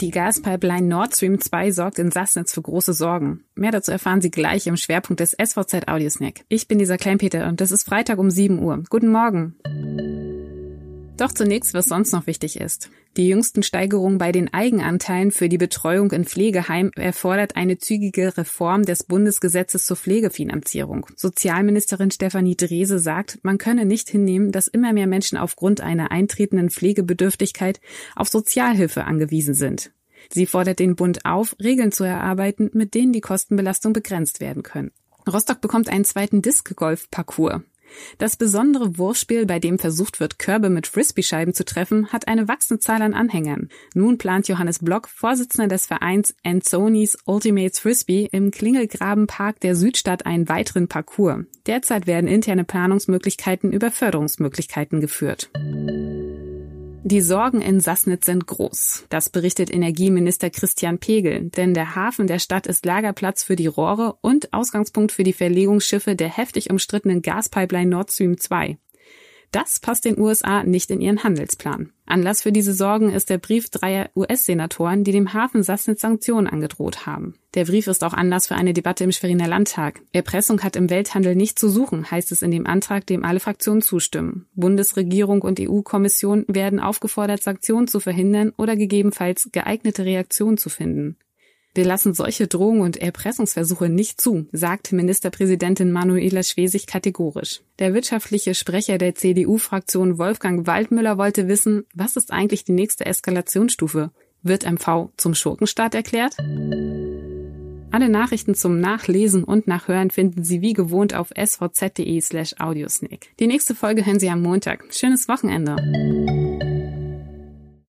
Die Gaspipeline Nord Stream 2 sorgt in Sassnitz für große Sorgen. Mehr dazu erfahren Sie gleich im Schwerpunkt des SVZ Audiosnack. Ich bin dieser Kleinpeter und es ist Freitag um 7 Uhr. Guten Morgen. Doch zunächst, was sonst noch wichtig ist. Die jüngsten Steigerungen bei den Eigenanteilen für die Betreuung in Pflegeheimen erfordert eine zügige Reform des Bundesgesetzes zur Pflegefinanzierung. Sozialministerin Stefanie Drese sagt, man könne nicht hinnehmen, dass immer mehr Menschen aufgrund einer eintretenden Pflegebedürftigkeit auf Sozialhilfe angewiesen sind. Sie fordert den Bund auf, Regeln zu erarbeiten, mit denen die Kostenbelastung begrenzt werden können. Rostock bekommt einen zweiten Disc-Golf-Parcours. Das besondere Wurfspiel, bei dem versucht wird, Körbe mit Frisbee-Scheiben zu treffen, hat eine wachsende Zahl an Anhängern. Nun plant Johannes Block, Vorsitzender des Vereins Anthony's Ultimates Frisbee, im Klingelgrabenpark der Südstadt einen weiteren Parcours. Derzeit werden interne Planungsmöglichkeiten über Förderungsmöglichkeiten geführt. Die Sorgen in Sassnitz sind groß. Das berichtet Energieminister Christian Pegel, denn der Hafen der Stadt ist Lagerplatz für die Rohre und Ausgangspunkt für die Verlegungsschiffe der heftig umstrittenen Gaspipeline Nord Stream 2. Das passt den USA nicht in ihren Handelsplan. Anlass für diese Sorgen ist der Brief dreier US-Senatoren, die dem Hafen Sassnitz Sanktionen angedroht haben. Der Brief ist auch Anlass für eine Debatte im Schweriner Landtag. Erpressung hat im Welthandel nicht zu suchen, heißt es in dem Antrag, dem alle Fraktionen zustimmen. Bundesregierung und EU-Kommission werden aufgefordert, Sanktionen zu verhindern oder gegebenenfalls geeignete Reaktionen zu finden. Wir lassen solche Drohungen und Erpressungsversuche nicht zu, sagt Ministerpräsidentin Manuela Schwesig kategorisch. Der wirtschaftliche Sprecher der CDU-Fraktion Wolfgang Waldmüller wollte wissen, was ist eigentlich die nächste Eskalationsstufe? Wird MV zum Schurkenstaat erklärt? Alle Nachrichten zum Nachlesen und Nachhören finden Sie wie gewohnt auf svz.de slash audiosnack. Die nächste Folge hören Sie am Montag. Schönes Wochenende.